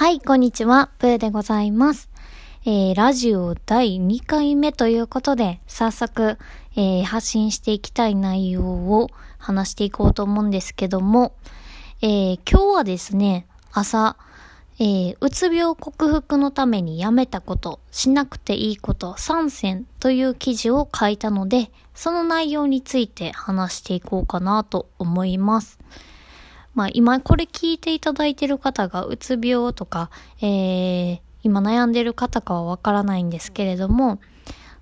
はい、こんにちは。プーでございます。えー、ラジオ第2回目ということで、早速、えー、発信していきたい内容を話していこうと思うんですけども、えー、今日はですね、朝、えー、うつ病克服のためにやめたこと、しなくていいこと3選という記事を書いたので、その内容について話していこうかなと思います。まあ今これ聞いていただいてる方がうつ病とか、えー、今悩んでる方かはわからないんですけれども、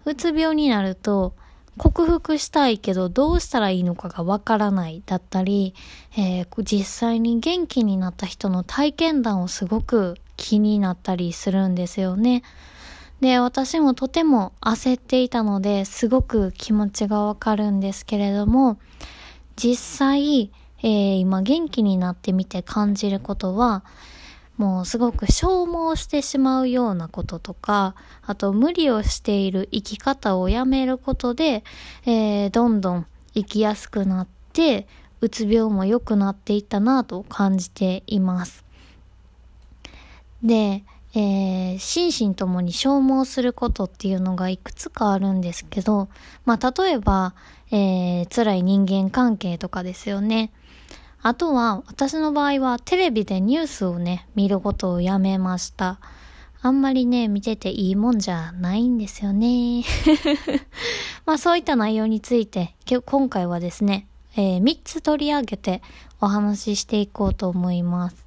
うつ病になると、克服したいけどどうしたらいいのかがわからないだったり、えー、実際に元気になった人の体験談をすごく気になったりするんですよね。で、私もとても焦っていたのですごく気持ちがわかるんですけれども、実際、えー、今元気になってみて感じることは、もうすごく消耗してしまうようなこととか、あと無理をしている生き方をやめることで、えー、どんどん生きやすくなって、うつ病も良くなっていったなと感じています。で、えー、心身ともに消耗することっていうのがいくつかあるんですけど、まあ、例えば、えー、辛い人間関係とかですよね。あとは、私の場合はテレビでニュースをね、見ることをやめました。あんまりね、見てていいもんじゃないんですよね。まあそういった内容について、今回はですね、えー、3つ取り上げてお話ししていこうと思います。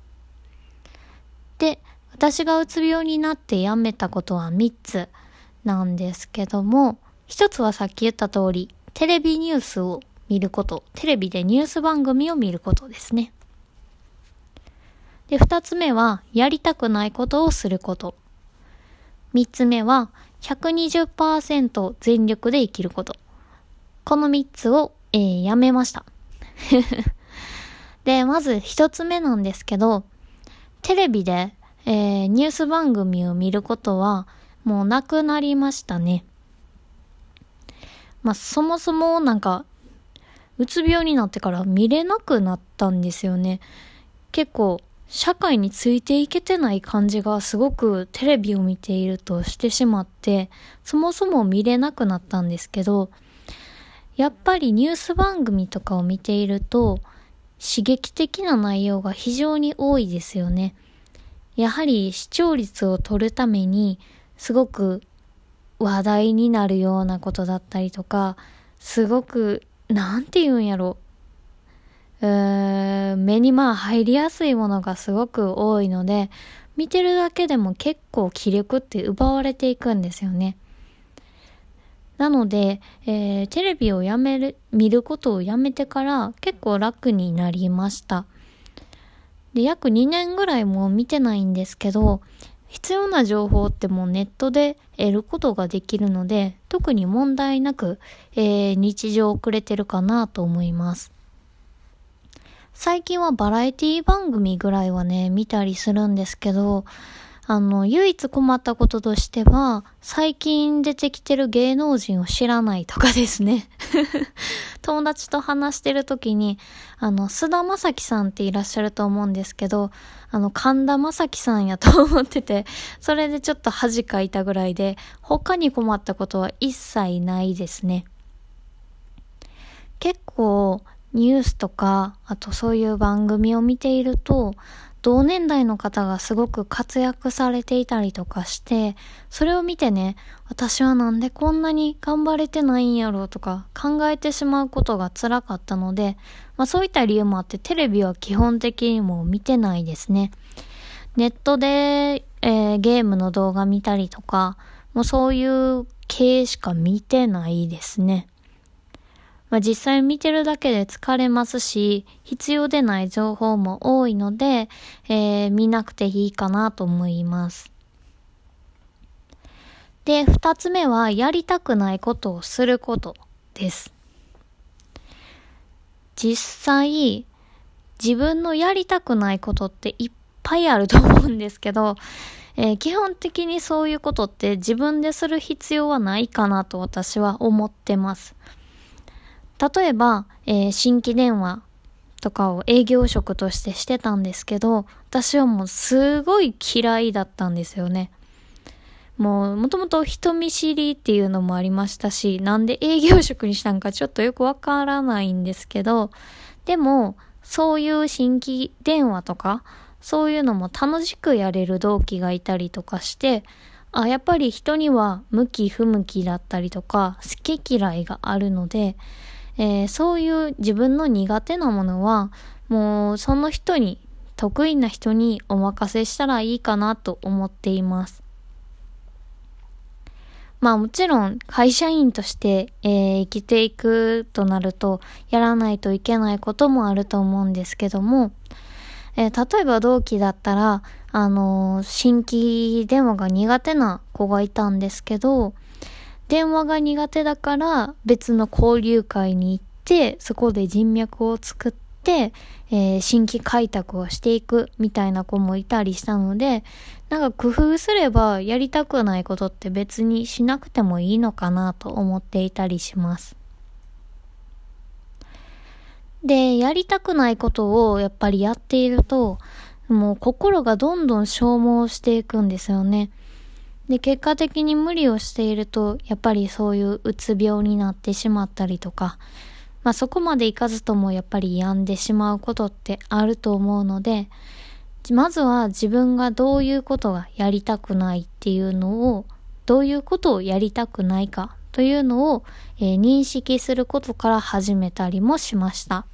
で、私がうつ病になってやめたことは3つなんですけども、1つはさっき言った通り、テレビニュースを見ること。テレビでニュース番組を見ることですね。で、二つ目は、やりたくないことをすること。三つ目は、120%全力で生きること。この三つを、えー、やめました。で、まず一つ目なんですけど、テレビで、えー、ニュース番組を見ることは、もうなくなりましたね。まあ、そもそもなんか、うつ病になってから見れなくなったんですよね。結構、社会についていけてない感じがすごくテレビを見ているとしてしまって、そもそも見れなくなったんですけど、やっぱりニュース番組とかを見ていると、刺激的な内容が非常に多いですよね。やはり視聴率を取るために、すごく話題になるようなことだったりとか、すごくなんて言うんやろ。うーん、目にまあ入りやすいものがすごく多いので、見てるだけでも結構気力って奪われていくんですよね。なので、えー、テレビをやめる、見ることをやめてから結構楽になりました。で、約2年ぐらいも見てないんですけど、必要な情報ってもうネットで得ることができるので、特に問題なく、えー、日常遅れてるかなと思います。最近はバラエティ番組ぐらいはね、見たりするんですけど、あの、唯一困ったこととしては、最近出てきてる芸能人を知らないとかですね。友達と話してる時に、あの、菅田正樹さんっていらっしゃると思うんですけど、あの、神田正輝さんやと思ってて、それでちょっと恥かいたぐらいで、他に困ったことは一切ないですね。結構、ニュースとか、あとそういう番組を見ていると、同年代の方がすごく活躍されていたりとかして、それを見てね、私はなんでこんなに頑張れてないんやろうとか考えてしまうことが辛かったので、まあそういった理由もあってテレビは基本的にも見てないですね。ネットで、えー、ゲームの動画見たりとか、もうそういう系しか見てないですね。まあ、実際見てるだけで疲れますし、必要でない情報も多いので、えー、見なくていいかなと思います。で、二つ目は、やりたくないことをすることです。実際、自分のやりたくないことっていっぱいあると思うんですけど、えー、基本的にそういうことって自分でする必要はないかなと私は思ってます。例えば、えー、新規電話とかを営業職としてしてたんですけど、私はもうすごい嫌いだったんですよね。もう、もともと人見知りっていうのもありましたし、なんで営業職にしたんかちょっとよくわからないんですけど、でも、そういう新規電話とか、そういうのも楽しくやれる同期がいたりとかして、あ、やっぱり人には向き不向きだったりとか、好き嫌いがあるので、えー、そういう自分の苦手なものは、もうその人に、得意な人にお任せしたらいいかなと思っています。まあもちろん会社員として、えー、生きていくとなるとやらないといけないこともあると思うんですけども、えー、例えば同期だったら、あのー、新規電話が苦手な子がいたんですけど、電話が苦手だから別の交流会に行って、そこで人脈を作って、えー、新規開拓をしていくみたいな子もいたりしたので、なんか工夫すればやりたくないことって別にしなくてもいいのかなと思っていたりします。で、やりたくないことをやっぱりやっていると、もう心がどんどん消耗していくんですよね。で、結果的に無理をしていると、やっぱりそういううつ病になってしまったりとか、まあそこまでいかずともやっぱり病んでしまうことってあると思うので、まずは自分がどういうことがやりたくないっていうのを、どういうことをやりたくないかというのを、えー、認識することから始めたりもしました。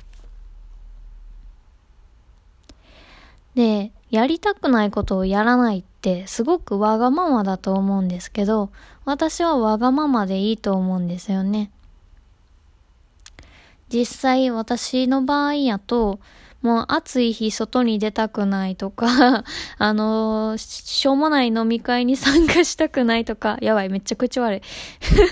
で、やりたくないことをやらないってすごくわがままだと思うんですけど、私はわがままでいいと思うんですよね。実際私の場合やと、もう暑い日外に出たくないとか、あのー、しょうもない飲み会に参加したくないとか、やばい、めっちゃ口悪い。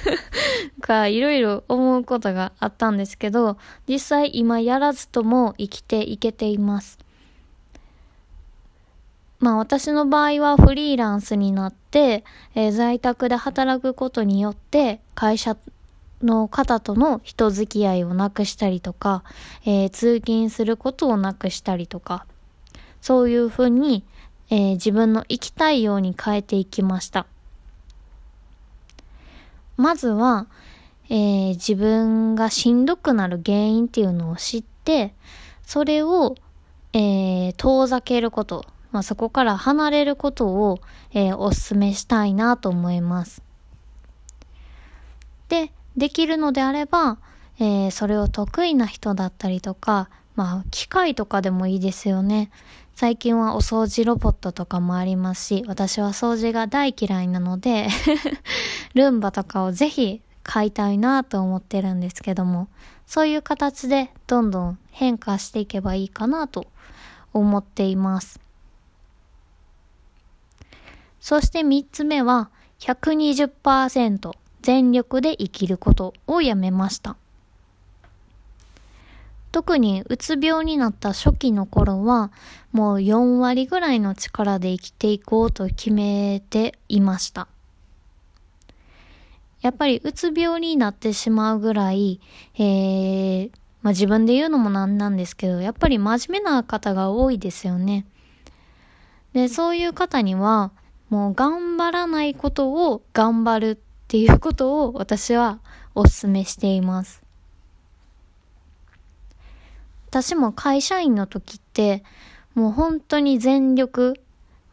か、いろいろ思うことがあったんですけど、実際今やらずとも生きていけています。まあ私の場合はフリーランスになって、えー、在宅で働くことによって会社の方との人付き合いをなくしたりとか、えー、通勤することをなくしたりとか、そういうふうに、えー、自分の生きたいように変えていきました。まずは、えー、自分がしんどくなる原因っていうのを知って、それを、え、遠ざけること、まあ、そこから離れることを、えー、お勧めしたいなと思います。で、できるのであれば、えー、それを得意な人だったりとか、まあ、機械とかでもいいですよね。最近はお掃除ロボットとかもありますし、私は掃除が大嫌いなので ルンバとかをぜひ買いたいなと思ってるんですけども、そういう形でどんどん変化していけばいいかなと思っています。そして三つ目は120%。全力で生きることをやめました。特にうつ病になった初期の頃はもう4割ぐらいの力で生きていこうと決めていました。やっぱりうつ病になってしまうぐらい、えー、まあ、自分で言うのもなんなんですけど、やっぱり真面目な方が多いですよね。で、そういう方には、もう頑張らないことを頑張るっていうことを私はお勧めしています。私も会社員の時って、もう本当に全力、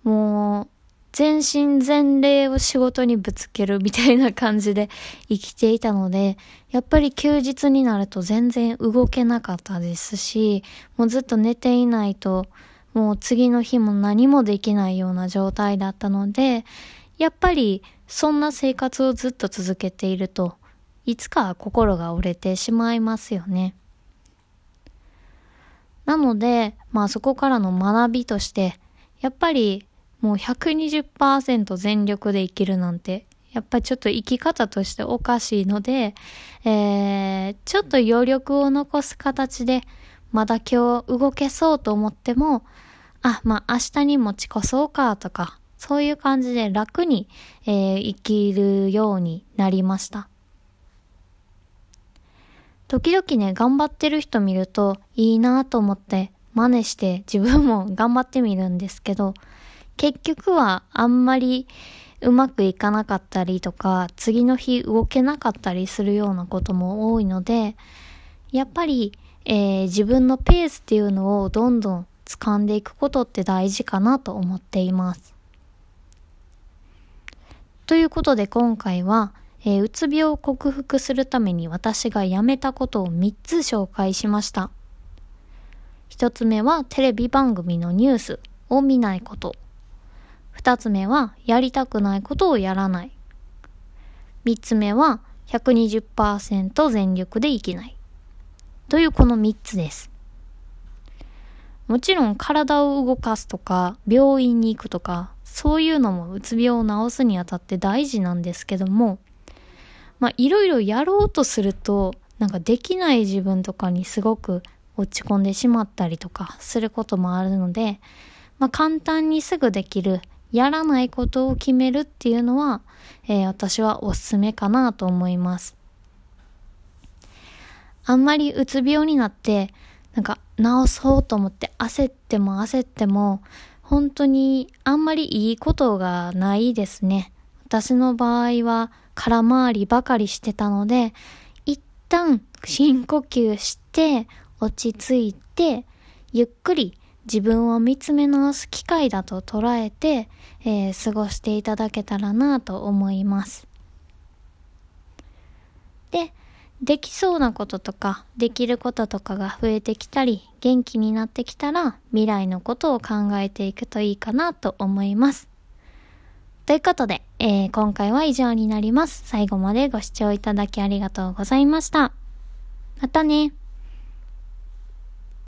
もう全身全霊を仕事にぶつけるみたいな感じで生きていたので、やっぱり休日になると全然動けなかったですし、もうずっと寝ていないと、もう次の日も何もできないような状態だったので、やっぱりそんな生活をずっと続けていると、いつか心が折れてしまいますよね。なので、まあそこからの学びとして、やっぱりもう120%全力で生きるなんて、やっぱりちょっと生き方としておかしいので、えー、ちょっと余力を残す形で、まだ今日動けそうと思っても、あ、まあ明日に持ち越そうかとか、そういう感じで楽に、えー、生きるようになりました。時々ね、頑張ってる人見るといいなと思って真似して自分も頑張ってみるんですけど、結局はあんまりうまくいかなかったりとか、次の日動けなかったりするようなことも多いので、やっぱり、えー、自分のペースっていうのをどんどん掴んでいくことって大事かなと思っています。ということで今回は、えー、うつ病を克服するために私がやめたことを3つ紹介しました。1つ目はテレビ番組のニュースを見ないこと。2つ目はやりたくないことをやらない。3つ目は120%全力で生きない。というこの3つです。もちろん体を動かすとか病院に行くとかそういうのもうつ病を治すにあたって大事なんですけども、まあいろいろやろうとすると、なんかできない自分とかにすごく落ち込んでしまったりとかすることもあるので、まあ簡単にすぐできる、やらないことを決めるっていうのは、えー、私はおすすめかなと思います。あんまりうつ病になって、なんか治そうと思って焦っても焦っても、本当にあんまりいいことがないですね。私の場合は空回りばかりしてたので、一旦深呼吸して落ち着いて、ゆっくり自分を見つめ直す機会だと捉えて、えー、過ごしていただけたらなと思います。で、できそうなこととか、できることとかが増えてきたり、元気になってきたら、未来のことを考えていくといいかなと思います。ということで、えー、今回は以上になります。最後までご視聴いただきありがとうございました。またね。